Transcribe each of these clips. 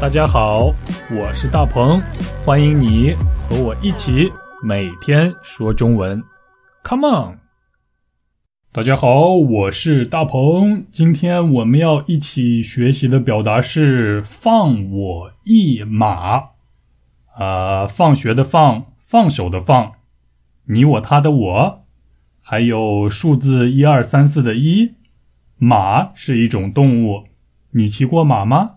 大家好，我是大鹏，欢迎你和我一起每天说中文。Come on！大家好，我是大鹏，今天我们要一起学习的表达是“放我一马”。啊，放学的放，放手的放，你我他的我，还有数字一二三四的一。马是一种动物，你骑过马吗？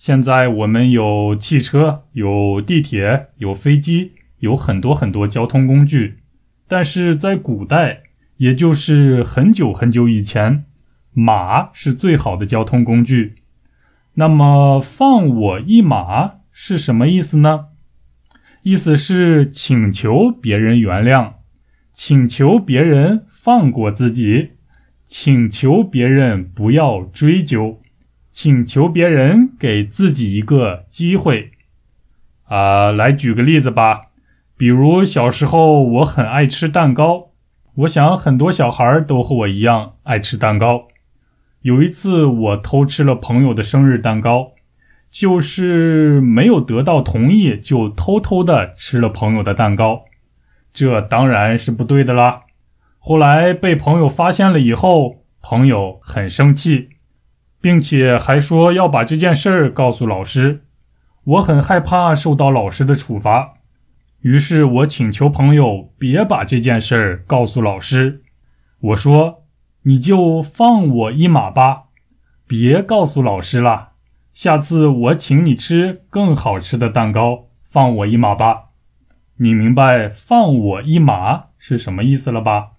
现在我们有汽车，有地铁，有飞机，有很多很多交通工具。但是在古代，也就是很久很久以前，马是最好的交通工具。那么“放我一马”是什么意思呢？意思是请求别人原谅，请求别人放过自己。请求别人不要追究，请求别人给自己一个机会。啊，来举个例子吧，比如小时候我很爱吃蛋糕，我想很多小孩都和我一样爱吃蛋糕。有一次我偷吃了朋友的生日蛋糕，就是没有得到同意就偷偷的吃了朋友的蛋糕，这当然是不对的啦。后来被朋友发现了以后，朋友很生气，并且还说要把这件事儿告诉老师。我很害怕受到老师的处罚，于是我请求朋友别把这件事儿告诉老师。我说：“你就放我一马吧，别告诉老师了。下次我请你吃更好吃的蛋糕，放我一马吧。”你明白“放我一马”是什么意思了吧？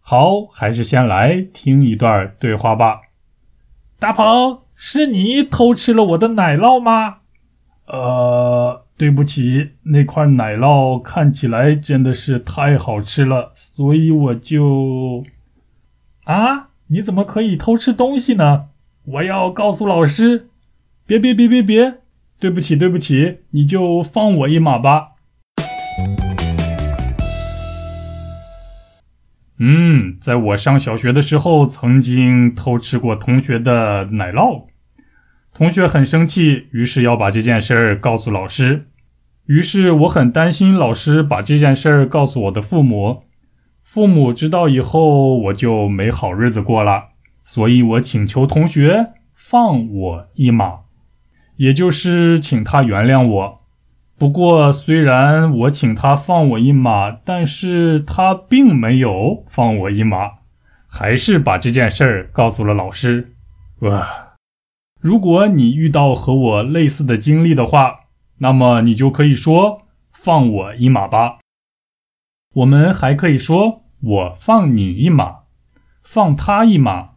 好，还是先来听一段对话吧。大鹏，是你偷吃了我的奶酪吗？呃，对不起，那块奶酪看起来真的是太好吃了，所以我就……啊，你怎么可以偷吃东西呢？我要告诉老师！别别别别别！对不起对不起，你就放我一马吧。嗯，在我上小学的时候，曾经偷吃过同学的奶酪，同学很生气，于是要把这件事儿告诉老师。于是我很担心老师把这件事儿告诉我的父母，父母知道以后，我就没好日子过了。所以我请求同学放我一马，也就是请他原谅我。不过，虽然我请他放我一马，但是他并没有放我一马，还是把这件事儿告诉了老师。哇！如果你遇到和我类似的经历的话，那么你就可以说“放我一马吧”。我们还可以说“我放你一马”，“放他一马”，“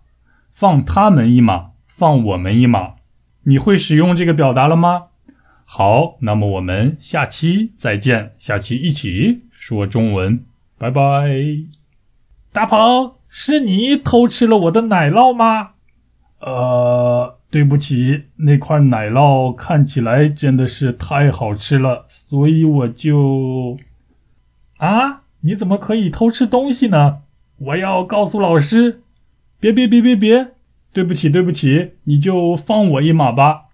放他们一马”，“放我们一马”。你会使用这个表达了吗？好，那么我们下期再见，下期一起说中文，拜拜。大鹏，是你偷吃了我的奶酪吗？呃，对不起，那块奶酪看起来真的是太好吃了，所以我就……啊，你怎么可以偷吃东西呢？我要告诉老师！别别别别别！对不起对不起，你就放我一马吧。